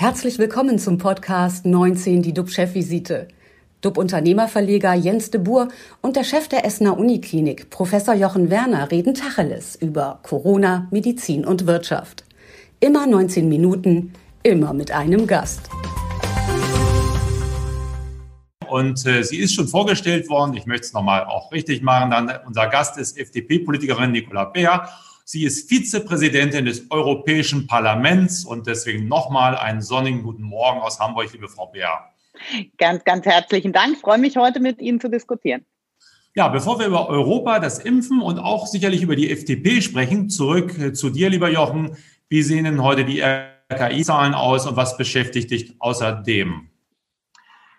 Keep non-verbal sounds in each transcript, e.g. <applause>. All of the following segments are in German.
Herzlich willkommen zum Podcast 19, die DUB-Chefvisite. DUB-Unternehmerverleger Jens de Boer und der Chef der Essener Uniklinik, Professor Jochen Werner, reden Tacheles über Corona, Medizin und Wirtschaft. Immer 19 Minuten, immer mit einem Gast. Und äh, sie ist schon vorgestellt worden. Ich möchte es nochmal auch richtig machen. Dann, unser Gast ist FDP-Politikerin Nicola Beer. Sie ist Vizepräsidentin des Europäischen Parlaments und deswegen nochmal einen sonnigen guten Morgen aus Hamburg, liebe Frau Beer. Ganz, ganz herzlichen Dank. Ich freue mich heute mit Ihnen zu diskutieren. Ja, bevor wir über Europa, das Impfen und auch sicherlich über die FDP sprechen, zurück äh, zu dir, lieber Jochen. Wie sehen denn heute die RKI-Zahlen aus und was beschäftigt dich außerdem?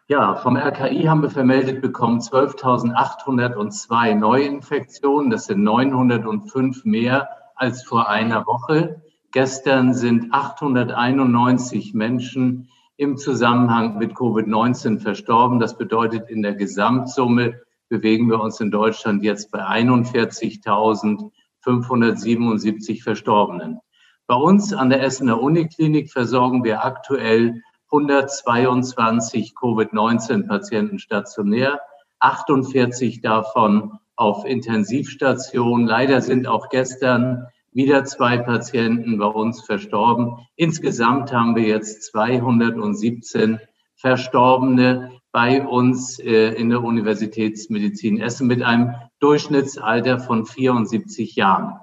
Ja, vom RKI haben wir vermeldet bekommen 12.802 Neuinfektionen. Das sind 905 mehr als vor einer Woche. Gestern sind 891 Menschen im Zusammenhang mit Covid-19 verstorben. Das bedeutet, in der Gesamtsumme bewegen wir uns in Deutschland jetzt bei 41.577 Verstorbenen. Bei uns an der Essener Uniklinik versorgen wir aktuell 122 Covid-19-Patienten stationär, 48 davon auf Intensivstation. Leider sind auch gestern wieder zwei Patienten bei uns verstorben. Insgesamt haben wir jetzt 217 Verstorbene bei uns äh, in der Universitätsmedizin Essen mit einem Durchschnittsalter von 74 Jahren.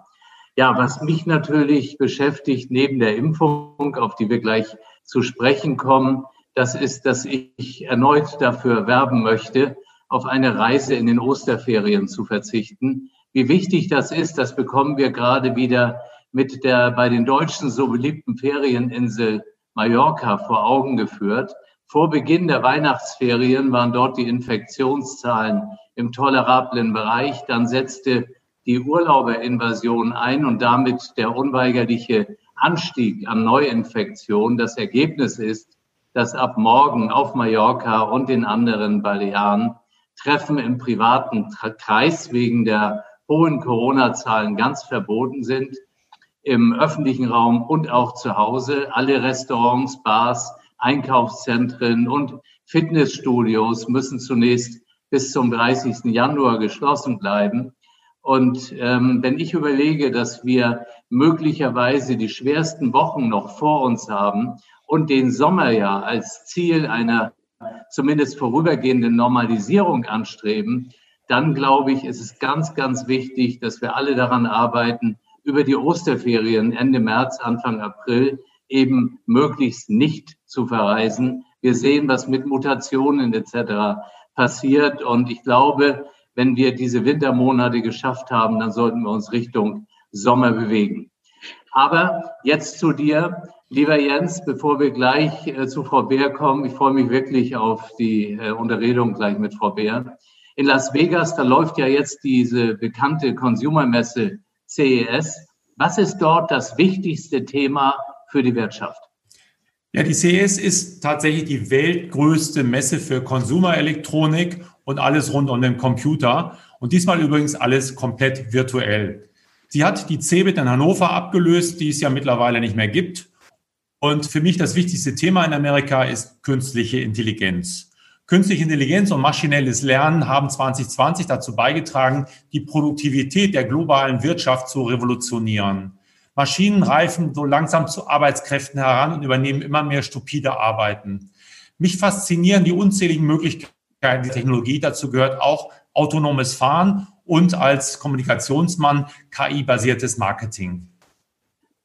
Ja, was mich natürlich beschäftigt neben der Impfung, auf die wir gleich zu sprechen kommen, das ist, dass ich erneut dafür werben möchte, auf eine Reise in den Osterferien zu verzichten. Wie wichtig das ist, das bekommen wir gerade wieder mit der bei den Deutschen so beliebten Ferieninsel Mallorca vor Augen geführt. Vor Beginn der Weihnachtsferien waren dort die Infektionszahlen im tolerablen Bereich. Dann setzte die Urlauberinvasion ein und damit der unweigerliche Anstieg an Neuinfektionen das Ergebnis ist, dass ab morgen auf Mallorca und in anderen Balearen Treffen im privaten Kreis wegen der hohen Corona-Zahlen ganz verboten sind, im öffentlichen Raum und auch zu Hause. Alle Restaurants, Bars, Einkaufszentren und Fitnessstudios müssen zunächst bis zum 30. Januar geschlossen bleiben. Und ähm, wenn ich überlege, dass wir möglicherweise die schwersten Wochen noch vor uns haben und den Sommer ja als Ziel einer zumindest vorübergehenden Normalisierung anstreben, dann glaube ich, ist es ganz, ganz wichtig, dass wir alle daran arbeiten, über die Osterferien Ende März, Anfang April eben möglichst nicht zu verreisen. Wir sehen, was mit Mutationen etc. passiert. Und ich glaube, wenn wir diese Wintermonate geschafft haben, dann sollten wir uns Richtung Sommer bewegen. Aber jetzt zu dir, lieber Jens, bevor wir gleich äh, zu Frau Beer kommen. Ich freue mich wirklich auf die äh, Unterredung gleich mit Frau Beer. In Las Vegas, da läuft ja jetzt diese bekannte Consumer-Messe CES. Was ist dort das wichtigste Thema für die Wirtschaft? Ja, die CES ist tatsächlich die weltgrößte Messe für Konsumerelektronik und alles rund um den Computer. Und diesmal übrigens alles komplett virtuell. Sie hat die CeBIT in Hannover abgelöst, die es ja mittlerweile nicht mehr gibt. Und für mich das wichtigste Thema in Amerika ist künstliche Intelligenz. Künstliche Intelligenz und maschinelles Lernen haben 2020 dazu beigetragen, die Produktivität der globalen Wirtschaft zu revolutionieren. Maschinen reifen so langsam zu Arbeitskräften heran und übernehmen immer mehr stupide Arbeiten. Mich faszinieren die unzähligen Möglichkeiten die Technologie. Dazu gehört auch autonomes Fahren und als Kommunikationsmann KI-basiertes Marketing.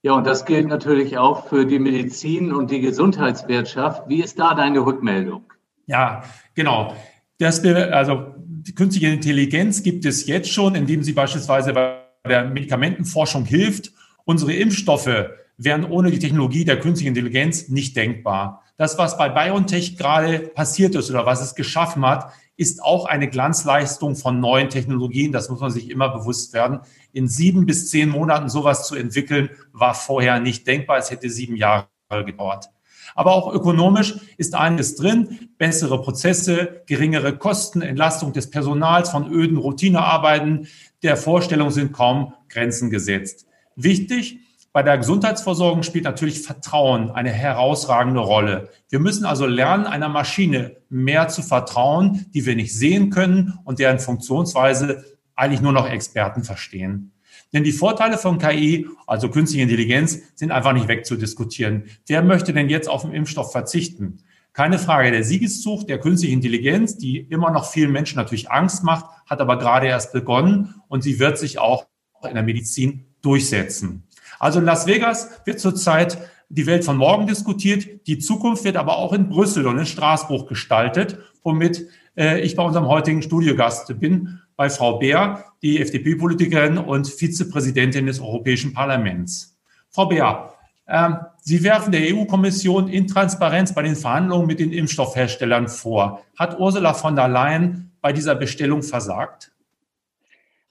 Ja, und das gilt natürlich auch für die Medizin und die Gesundheitswirtschaft. Wie ist da deine Rückmeldung? Ja, genau. Das, also die künstliche Intelligenz gibt es jetzt schon, indem sie beispielsweise bei der Medikamentenforschung hilft. Unsere Impfstoffe wären ohne die Technologie der künstlichen Intelligenz nicht denkbar. Das, was bei BioNTech gerade passiert ist oder was es geschaffen hat, ist auch eine Glanzleistung von neuen Technologien. Das muss man sich immer bewusst werden. In sieben bis zehn Monaten sowas zu entwickeln, war vorher nicht denkbar. Es hätte sieben Jahre gedauert. Aber auch ökonomisch ist einiges drin. Bessere Prozesse, geringere Kosten, Entlastung des Personals von öden Routinearbeiten. Der Vorstellung sind kaum Grenzen gesetzt. Wichtig, Bei der Gesundheitsversorgung spielt natürlich Vertrauen eine herausragende Rolle. Wir müssen also lernen, einer Maschine mehr zu vertrauen, die wir nicht sehen können und deren Funktionsweise eigentlich nur noch Experten verstehen. Denn die Vorteile von KI, also künstliche Intelligenz, sind einfach nicht wegzudiskutieren. Wer möchte denn jetzt auf den Impfstoff verzichten? Keine Frage, der Siegeszug der künstlichen Intelligenz, die immer noch vielen Menschen natürlich Angst macht, hat aber gerade erst begonnen und sie wird sich auch in der Medizin durchsetzen. Also in Las Vegas wird zurzeit die Welt von morgen diskutiert. Die Zukunft wird aber auch in Brüssel und in Straßburg gestaltet, womit äh, ich bei unserem heutigen Studiogast bin, bei Frau Beer, die FDP-Politikerin und Vizepräsidentin des Europäischen Parlaments. Frau Beer, äh, Sie werfen der EU-Kommission Intransparenz bei den Verhandlungen mit den Impfstoffherstellern vor. Hat Ursula von der Leyen bei dieser Bestellung versagt?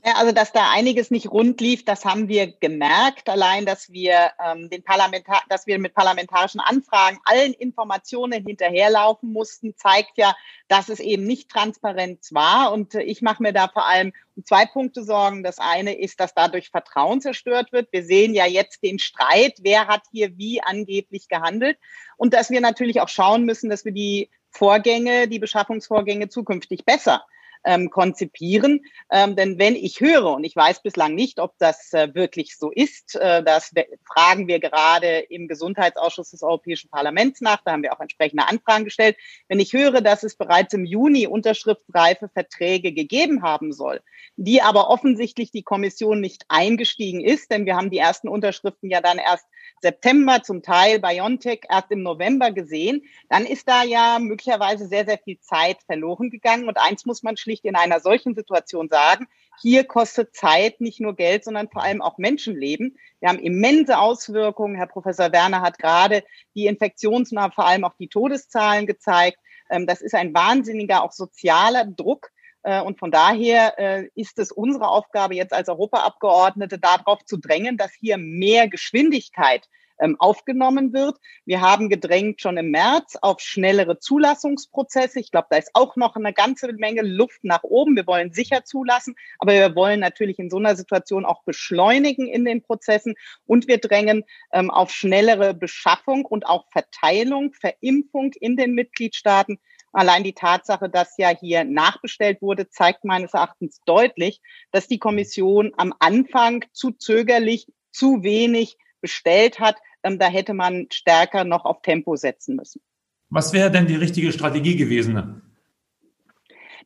Ja, also dass da einiges nicht rund lief, das haben wir gemerkt. Allein, dass wir ähm, den Parlamentar dass wir mit parlamentarischen Anfragen allen Informationen hinterherlaufen mussten, zeigt ja, dass es eben nicht transparent war. Und äh, ich mache mir da vor allem um zwei Punkte Sorgen. Das eine ist, dass dadurch Vertrauen zerstört wird. Wir sehen ja jetzt den Streit, wer hat hier wie angeblich gehandelt. Und dass wir natürlich auch schauen müssen, dass wir die Vorgänge, die Beschaffungsvorgänge zukünftig besser ähm, konzipieren. Ähm, denn wenn ich höre, und ich weiß bislang nicht, ob das äh, wirklich so ist, äh, das fragen wir gerade im Gesundheitsausschuss des Europäischen Parlaments nach, da haben wir auch entsprechende Anfragen gestellt. Wenn ich höre, dass es bereits im Juni unterschriftsreife Verträge gegeben haben soll, die aber offensichtlich die Kommission nicht eingestiegen ist, denn wir haben die ersten Unterschriften ja dann erst September, zum Teil BioNTech erst im November gesehen, dann ist da ja möglicherweise sehr, sehr viel Zeit verloren gegangen. Und eins muss man schlicht in einer solchen Situation sagen, hier kostet Zeit nicht nur Geld, sondern vor allem auch Menschenleben. Wir haben immense Auswirkungen. Herr Professor Werner hat gerade die Infektions- und vor allem auch die Todeszahlen gezeigt. Ähm, das ist ein wahnsinniger, auch sozialer Druck. Äh, und von daher äh, ist es unsere Aufgabe jetzt als Europaabgeordnete darauf zu drängen, dass hier mehr Geschwindigkeit ähm, aufgenommen wird. Wir haben gedrängt schon im März auf schnellere Zulassungsprozesse. Ich glaube, da ist auch noch eine ganze Menge Luft nach oben. Wir wollen sicher zulassen, aber wir wollen natürlich in so einer Situation auch beschleunigen in den Prozessen und wir drängen ähm, auf schnellere Beschaffung und auch Verteilung, Verimpfung in den Mitgliedstaaten. Allein die Tatsache, dass ja hier nachbestellt wurde, zeigt meines Erachtens deutlich, dass die Kommission am Anfang zu zögerlich, zu wenig bestellt hat. Ähm, da hätte man stärker noch auf Tempo setzen müssen. Was wäre denn die richtige Strategie gewesen?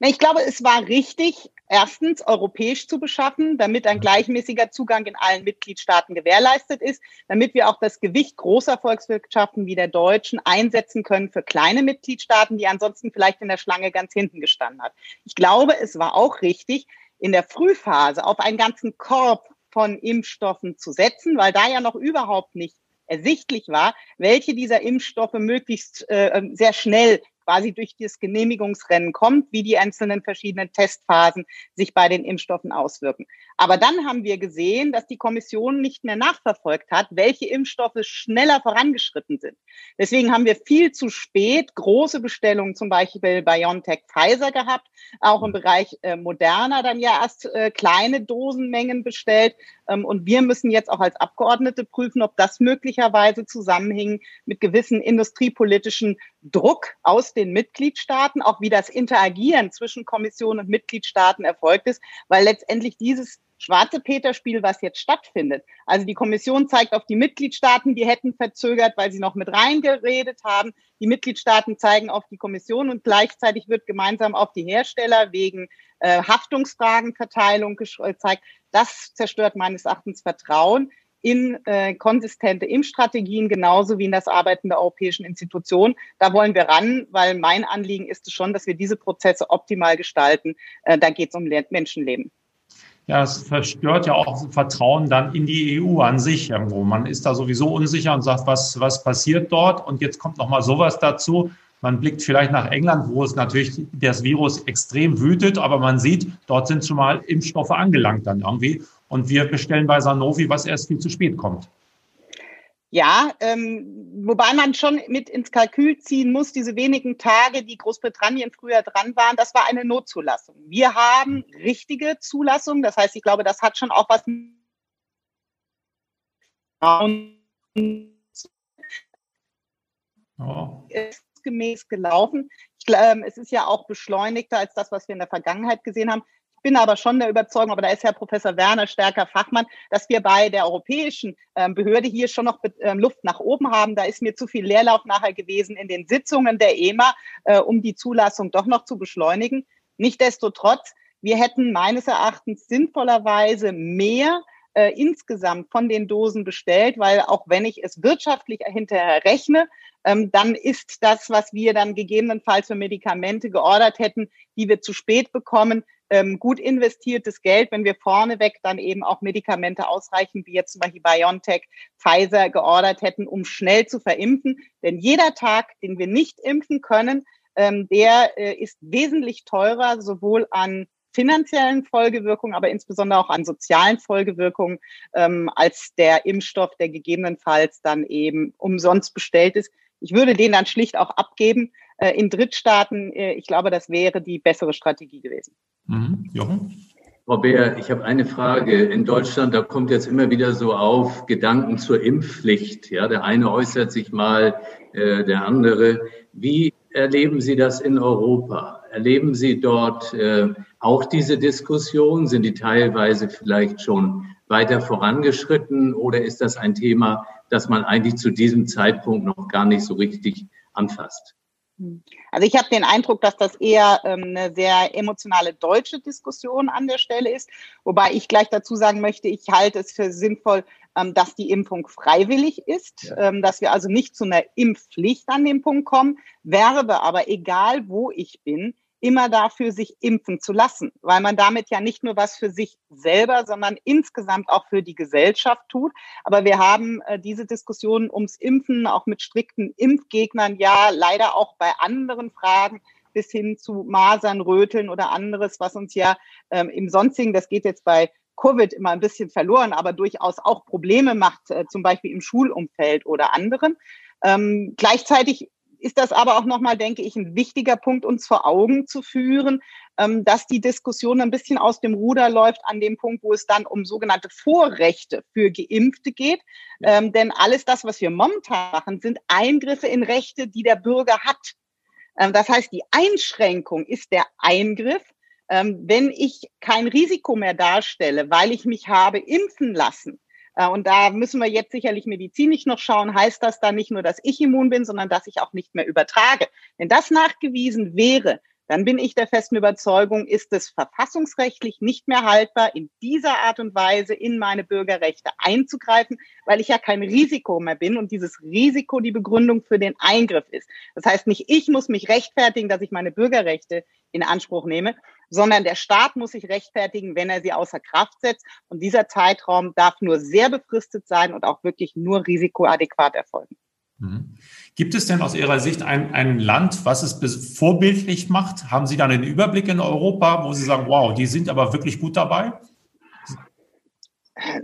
Ich glaube, es war richtig, erstens europäisch zu beschaffen, damit ein gleichmäßiger Zugang in allen Mitgliedstaaten gewährleistet ist, damit wir auch das Gewicht großer Volkswirtschaften wie der deutschen einsetzen können für kleine Mitgliedstaaten, die ansonsten vielleicht in der Schlange ganz hinten gestanden hat. Ich glaube, es war auch richtig, in der Frühphase auf einen ganzen Korb von Impfstoffen zu setzen, weil da ja noch überhaupt nicht ersichtlich war, welche dieser Impfstoffe möglichst äh, sehr schnell quasi durch das Genehmigungsrennen kommt, wie die einzelnen verschiedenen Testphasen sich bei den Impfstoffen auswirken. Aber dann haben wir gesehen, dass die Kommission nicht mehr nachverfolgt hat, welche Impfstoffe schneller vorangeschritten sind. Deswegen haben wir viel zu spät große Bestellungen, zum Beispiel BioNTech Pfizer gehabt, auch im Bereich äh, Moderna dann ja erst äh, kleine Dosenmengen bestellt. Ähm, und wir müssen jetzt auch als Abgeordnete prüfen, ob das möglicherweise zusammenhing mit gewissen industriepolitischen Druck aus den Mitgliedstaaten, auch wie das Interagieren zwischen Kommission und Mitgliedstaaten erfolgt ist, weil letztendlich dieses schwarze Peter-Spiel, was jetzt stattfindet. Also die Kommission zeigt auf die Mitgliedstaaten, die hätten verzögert, weil sie noch mit reingeredet haben. Die Mitgliedstaaten zeigen auf die Kommission und gleichzeitig wird gemeinsam auf die Hersteller wegen äh, Haftungsfragenverteilung gezeigt. Das zerstört meines Erachtens Vertrauen in äh, konsistente Impfstrategien genauso wie in das Arbeiten der europäischen Institutionen. Da wollen wir ran, weil mein Anliegen ist es schon, dass wir diese Prozesse optimal gestalten. Äh, da geht es um Menschenleben. Ja, es verstört ja auch Vertrauen dann in die EU an sich irgendwo. Man ist da sowieso unsicher und sagt, was, was passiert dort? Und jetzt kommt noch mal sowas dazu. Man blickt vielleicht nach England, wo es natürlich das Virus extrem wütet, aber man sieht, dort sind schon mal Impfstoffe angelangt dann irgendwie. Und wir bestellen bei Sanofi, was erst viel zu spät kommt. Ja, ähm, wobei man schon mit ins Kalkül ziehen muss, diese wenigen Tage, die Großbritannien früher dran waren, das war eine Notzulassung. Wir haben richtige Zulassung, das heißt, ich glaube, das hat schon auch was oh. gemäß gelaufen. Ich, äh, es ist ja auch beschleunigter als das, was wir in der Vergangenheit gesehen haben bin aber schon der Überzeugung, aber da ist Herr Professor Werner stärker Fachmann, dass wir bei der europäischen ähm, Behörde hier schon noch ähm, Luft nach oben haben. Da ist mir zu viel Leerlauf nachher gewesen in den Sitzungen der EMA, äh, um die Zulassung doch noch zu beschleunigen. Nichtsdestotrotz, wir hätten meines Erachtens sinnvollerweise mehr äh, insgesamt von den Dosen bestellt, weil auch wenn ich es wirtschaftlich hinterher rechne, ähm, dann ist das, was wir dann gegebenenfalls für Medikamente geordert hätten, die wir zu spät bekommen, ähm, gut investiertes Geld, wenn wir vorneweg dann eben auch Medikamente ausreichend, wie jetzt zum Beispiel BioNTech, Pfizer geordert hätten, um schnell zu verimpfen. Denn jeder Tag, den wir nicht impfen können, ähm, der äh, ist wesentlich teurer, sowohl an finanziellen Folgewirkungen, aber insbesondere auch an sozialen Folgewirkungen, ähm, als der Impfstoff, der gegebenenfalls dann eben umsonst bestellt ist. Ich würde den dann schlicht auch abgeben äh, in Drittstaaten. Äh, ich glaube, das wäre die bessere Strategie gewesen. Mhm. Jochen? Frau Beer, ich habe eine Frage. In Deutschland, da kommt jetzt immer wieder so auf Gedanken zur Impfpflicht. Ja, der eine äußert sich mal, äh, der andere. Wie erleben Sie das in Europa? Erleben Sie dort äh, auch diese Diskussion? Sind die teilweise vielleicht schon weiter vorangeschritten oder ist das ein Thema, das man eigentlich zu diesem Zeitpunkt noch gar nicht so richtig anfasst? Also ich habe den Eindruck, dass das eher ähm, eine sehr emotionale deutsche Diskussion an der Stelle ist, wobei ich gleich dazu sagen möchte, ich halte es für sinnvoll, ähm, dass die Impfung freiwillig ist, ja. ähm, dass wir also nicht zu einer Impfpflicht an den Punkt kommen, werbe aber egal wo ich bin, immer dafür, sich impfen zu lassen, weil man damit ja nicht nur was für sich selber, sondern insgesamt auch für die Gesellschaft tut. Aber wir haben äh, diese Diskussion ums Impfen auch mit strikten Impfgegnern ja leider auch bei anderen Fragen bis hin zu Masern, Röteln oder anderes, was uns ja ähm, im Sonstigen, das geht jetzt bei Covid immer ein bisschen verloren, aber durchaus auch Probleme macht, äh, zum Beispiel im Schulumfeld oder anderen. Ähm, gleichzeitig ist das aber auch nochmal, denke ich, ein wichtiger Punkt, uns vor Augen zu führen, ähm, dass die Diskussion ein bisschen aus dem Ruder läuft an dem Punkt, wo es dann um sogenannte Vorrechte für Geimpfte geht. Ja. Ähm, denn alles das, was wir momentan machen, sind Eingriffe in Rechte, die der Bürger hat. Ähm, das heißt, die Einschränkung ist der Eingriff. Wenn ich kein Risiko mehr darstelle, weil ich mich habe impfen lassen, und da müssen wir jetzt sicherlich medizinisch noch schauen, heißt das dann nicht nur, dass ich immun bin, sondern dass ich auch nicht mehr übertrage. Wenn das nachgewiesen wäre, dann bin ich der festen Überzeugung, ist es verfassungsrechtlich nicht mehr haltbar, in dieser Art und Weise in meine Bürgerrechte einzugreifen, weil ich ja kein Risiko mehr bin und dieses Risiko die Begründung für den Eingriff ist. Das heißt, nicht ich muss mich rechtfertigen, dass ich meine Bürgerrechte in Anspruch nehme, sondern der Staat muss sich rechtfertigen, wenn er sie außer Kraft setzt. Und dieser Zeitraum darf nur sehr befristet sein und auch wirklich nur risikoadäquat erfolgen. Mhm. Gibt es denn aus Ihrer Sicht ein, ein Land, was es vorbildlich macht? Haben Sie da einen Überblick in Europa, wo Sie sagen, wow, die sind aber wirklich gut dabei?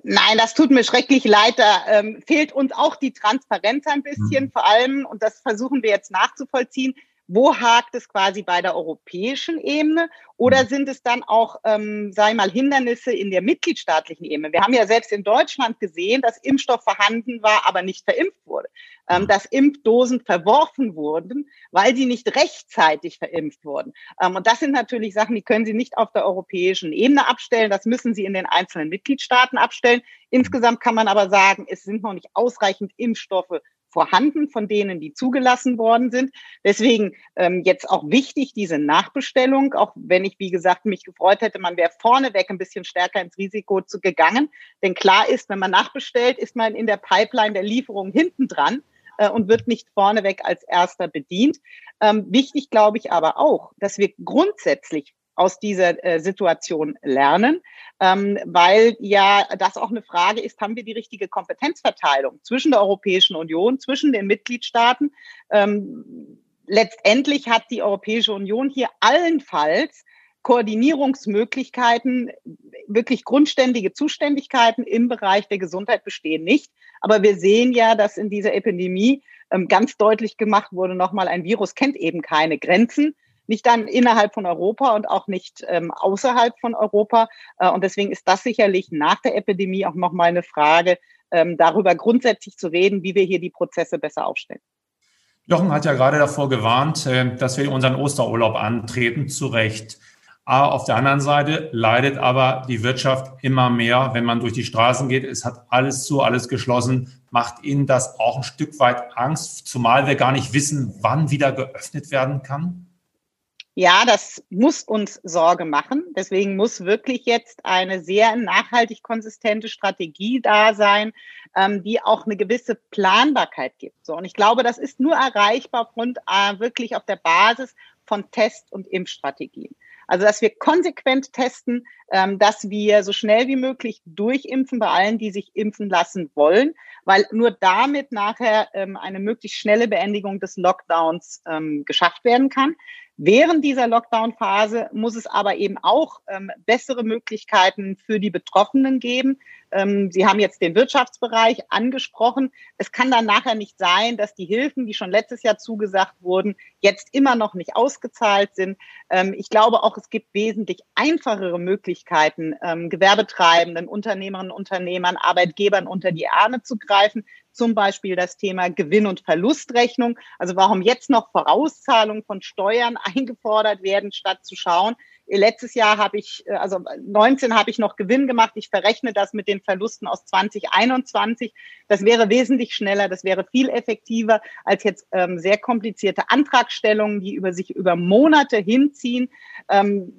Nein, das tut mir schrecklich leid. Da ähm, fehlt uns auch die Transparenz ein bisschen, mhm. vor allem, und das versuchen wir jetzt nachzuvollziehen, wo hakt es quasi bei der europäischen Ebene oder mhm. sind es dann auch, ähm, sei mal, Hindernisse in der mitgliedstaatlichen Ebene? Wir haben ja selbst in Deutschland gesehen, dass Impfstoff vorhanden war, aber nicht verimpft wurde, ähm, mhm. dass Impfdosen verworfen wurden, weil sie nicht rechtzeitig verimpft wurden. Ähm, und das sind natürlich Sachen, die können Sie nicht auf der europäischen Ebene abstellen. Das müssen Sie in den einzelnen Mitgliedstaaten abstellen. Insgesamt kann man aber sagen, es sind noch nicht ausreichend Impfstoffe vorhanden von denen, die zugelassen worden sind. Deswegen ähm, jetzt auch wichtig, diese Nachbestellung, auch wenn ich, wie gesagt, mich gefreut hätte, man wäre vorneweg ein bisschen stärker ins Risiko zu gegangen. Denn klar ist, wenn man nachbestellt, ist man in der Pipeline der Lieferung hinten dran äh, und wird nicht vorneweg als erster bedient. Ähm, wichtig glaube ich aber auch, dass wir grundsätzlich aus dieser äh, Situation lernen, ähm, weil ja das auch eine Frage ist, haben wir die richtige Kompetenzverteilung zwischen der Europäischen Union, zwischen den Mitgliedstaaten? Ähm, letztendlich hat die Europäische Union hier allenfalls Koordinierungsmöglichkeiten, wirklich grundständige Zuständigkeiten im Bereich der Gesundheit bestehen nicht. Aber wir sehen ja, dass in dieser Epidemie ähm, ganz deutlich gemacht wurde, nochmal, ein Virus kennt eben keine Grenzen nicht dann innerhalb von Europa und auch nicht ähm, außerhalb von Europa. Äh, und deswegen ist das sicherlich nach der Epidemie auch nochmal eine Frage, ähm, darüber grundsätzlich zu reden, wie wir hier die Prozesse besser aufstellen. Jochen hat ja gerade davor gewarnt, äh, dass wir unseren Osterurlaub antreten, zu Recht. Auf der anderen Seite leidet aber die Wirtschaft immer mehr, wenn man durch die Straßen geht. Es hat alles zu, alles geschlossen. Macht Ihnen das auch ein Stück weit Angst, zumal wir gar nicht wissen, wann wieder geöffnet werden kann? Ja, das muss uns Sorge machen. Deswegen muss wirklich jetzt eine sehr nachhaltig konsistente Strategie da sein, ähm, die auch eine gewisse Planbarkeit gibt. So, und ich glaube, das ist nur erreichbar von äh, wirklich auf der Basis von Test- und Impfstrategien. Also, dass wir konsequent testen, ähm, dass wir so schnell wie möglich durchimpfen bei allen, die sich impfen lassen wollen, weil nur damit nachher ähm, eine möglichst schnelle Beendigung des Lockdowns geschafft werden kann. Während dieser Lockdown-Phase muss es aber eben auch ähm, bessere Möglichkeiten für die Betroffenen geben. Ähm, Sie haben jetzt den Wirtschaftsbereich angesprochen. Es kann dann nachher nicht sein, dass die Hilfen, die schon letztes Jahr zugesagt wurden, jetzt immer noch nicht ausgezahlt sind. Ähm, ich glaube auch, es gibt wesentlich einfachere Möglichkeiten, ähm, Gewerbetreibenden, Unternehmerinnen, Unternehmern, Arbeitgebern unter die Arme zu greifen zum Beispiel das Thema Gewinn- und Verlustrechnung. Also warum jetzt noch Vorauszahlungen von Steuern <laughs> eingefordert werden, statt zu schauen, Letztes Jahr habe ich, äh, also 19 habe ich noch Gewinn gemacht. Ich verrechne das mit den Verlusten aus 2021. Das wäre wesentlich schneller, das wäre viel effektiver als jetzt ähm, sehr komplizierte Antragstellungen, die über sich über Monate hinziehen. Ähm,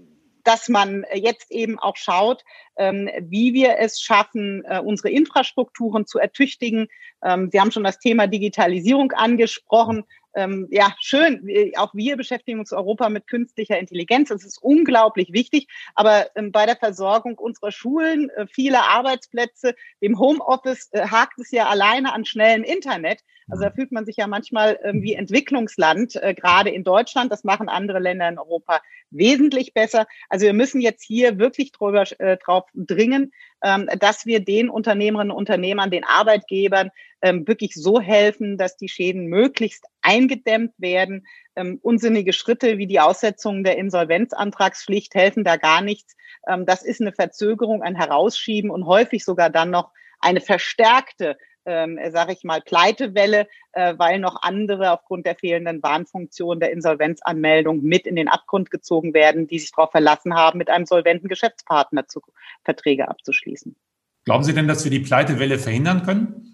dass man jetzt eben auch schaut, ähm, wie wir es schaffen, äh, unsere Infrastrukturen zu ertüchtigen. Ähm, Sie haben schon das Thema Digitalisierung angesprochen. Ähm, ja, schön. Auch wir beschäftigen uns Europa mit künstlicher Intelligenz. Das ist unglaublich wichtig. Aber bei der Versorgung unserer Schulen, äh, viele Arbeitsplätze, dem Homeoffice äh, hakt es ja alleine an schnellem Internet. Also da fühlt man sich ja manchmal wie Entwicklungsland, gerade in Deutschland. Das machen andere Länder in Europa wesentlich besser. Also wir müssen jetzt hier wirklich drüber, äh, drauf dringen, ähm, dass wir den Unternehmerinnen und Unternehmern, den Arbeitgebern ähm, wirklich so helfen, dass die Schäden möglichst eingedämmt werden. Ähm, unsinnige Schritte wie die Aussetzung der Insolvenzantragspflicht helfen da gar nichts. Ähm, das ist eine Verzögerung, ein Herausschieben und häufig sogar dann noch eine verstärkte ähm, sage ich mal, Pleitewelle, äh, weil noch andere aufgrund der fehlenden Warnfunktion der Insolvenzanmeldung mit in den Abgrund gezogen werden, die sich darauf verlassen haben, mit einem solventen Geschäftspartner zu, Verträge abzuschließen. Glauben Sie denn, dass wir die Pleitewelle verhindern können?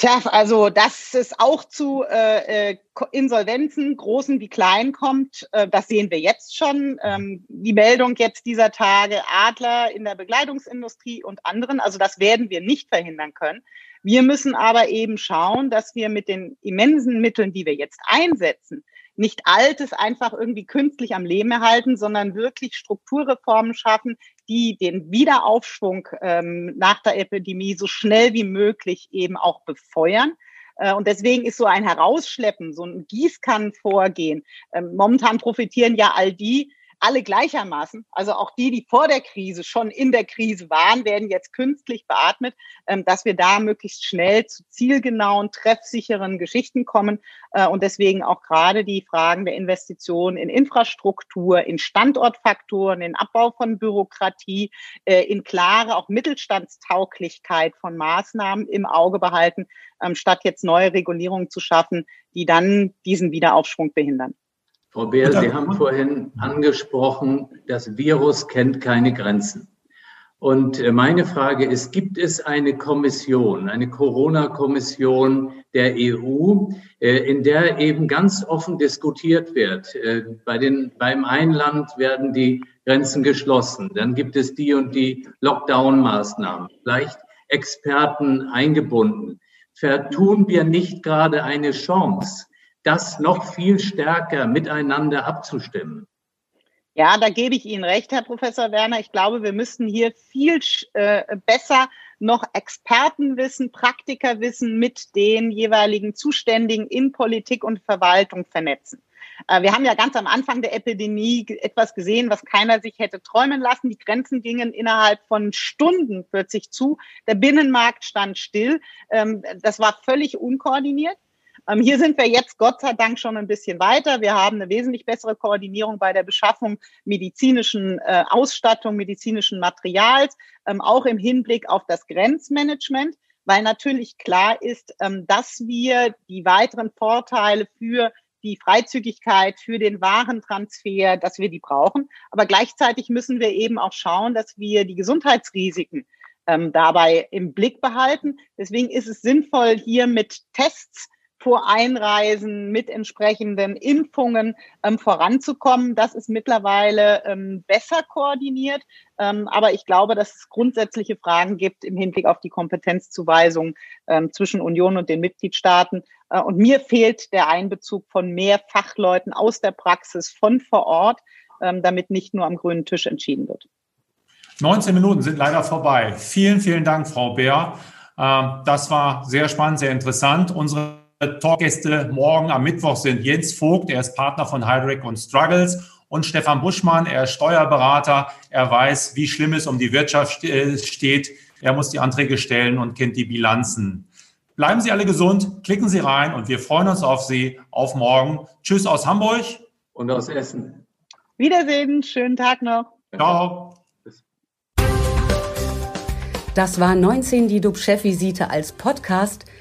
Tja, also dass es auch zu äh, äh, Insolvenzen, großen wie kleinen, kommt, äh, das sehen wir jetzt schon. Ähm, die Meldung jetzt dieser Tage Adler in der Bekleidungsindustrie und anderen, also das werden wir nicht verhindern können. Wir müssen aber eben schauen, dass wir mit den immensen Mitteln, die wir jetzt einsetzen, nicht Altes einfach irgendwie künstlich am Leben erhalten, sondern wirklich Strukturreformen schaffen, die den Wiederaufschwung ähm, nach der Epidemie so schnell wie möglich eben auch befeuern. Äh, und deswegen ist so ein Herausschleppen, so ein Gießkannenvorgehen. Ähm, momentan profitieren ja all die, alle gleichermaßen, also auch die, die vor der Krise schon in der Krise waren, werden jetzt künstlich beatmet, ähm, dass wir da möglichst schnell zu zielgenauen, treffsicheren Geschichten kommen äh, und deswegen auch gerade die Fragen der Investitionen in Infrastruktur, in Standortfaktoren, in Abbau von Bürokratie, äh, in klare auch Mittelstandstauglichkeit von Maßnahmen im Auge behalten, ähm, statt jetzt neue Regulierungen zu schaffen, die dann diesen Wiederaufschwung behindern. Frau Beer, Sie haben vorhin angesprochen, das Virus kennt keine Grenzen. Und äh, meine Frage ist, gibt es eine Kommission, eine Corona-Kommission der EU, äh, in der eben ganz offen diskutiert wird? Äh, bei den, beim Einland werden die Grenzen geschlossen. Dann gibt es die und die Lockdown-Maßnahmen. Vielleicht Experten eingebunden. Vertun wir nicht gerade eine Chance, das noch viel stärker miteinander abzustimmen. Ja, da gebe ich Ihnen recht, Herr Professor Werner. Ich glaube, wir müssten hier viel äh, besser noch Expertenwissen, Praktikerwissen mit den jeweiligen Zuständigen in Politik und Verwaltung vernetzen. Äh, wir haben ja ganz am Anfang der Epidemie etwas gesehen, was keiner sich hätte träumen lassen. Die Grenzen gingen innerhalb von Stunden plötzlich zu. Der Binnenmarkt stand still. Ähm, das war völlig unkoordiniert. Ähm, hier sind wir jetzt Gott sei Dank schon ein bisschen weiter. Wir haben eine wesentlich bessere Koordinierung bei der Beschaffung medizinischen äh, Ausstattung, medizinischen Materials, ähm, auch im Hinblick auf das Grenzmanagement, weil natürlich klar ist, ähm, dass wir die weiteren Vorteile für die Freizügigkeit für den Warentransfer, dass wir die brauchen. Aber gleichzeitig müssen wir eben auch schauen, dass wir die Gesundheitsrisiken ähm, dabei im Blick behalten. Deswegen ist es sinnvoll, hier mit Tests vor Einreisen mit entsprechenden Impfungen ähm, voranzukommen. Das ist mittlerweile ähm, besser koordiniert. Ähm, aber ich glaube, dass es grundsätzliche Fragen gibt im Hinblick auf die Kompetenzzuweisung ähm, zwischen Union und den Mitgliedstaaten. Äh, und mir fehlt der Einbezug von mehr Fachleuten aus der Praxis von vor Ort, ähm, damit nicht nur am grünen Tisch entschieden wird. 19 Minuten sind leider vorbei. Vielen, vielen Dank, Frau Bär. Ähm, das war sehr spannend, sehr interessant. Unsere Talkgäste morgen am Mittwoch sind Jens Vogt, er ist Partner von Hydric und Struggles und Stefan Buschmann, er ist Steuerberater. Er weiß, wie schlimm es um die Wirtschaft äh, steht. Er muss die Anträge stellen und kennt die Bilanzen. Bleiben Sie alle gesund, klicken Sie rein und wir freuen uns auf Sie. Auf morgen. Tschüss aus Hamburg. Und aus Essen. Wiedersehen, schönen Tag noch. Ciao. Das war 19 die DUB-Chefvisite als Podcast.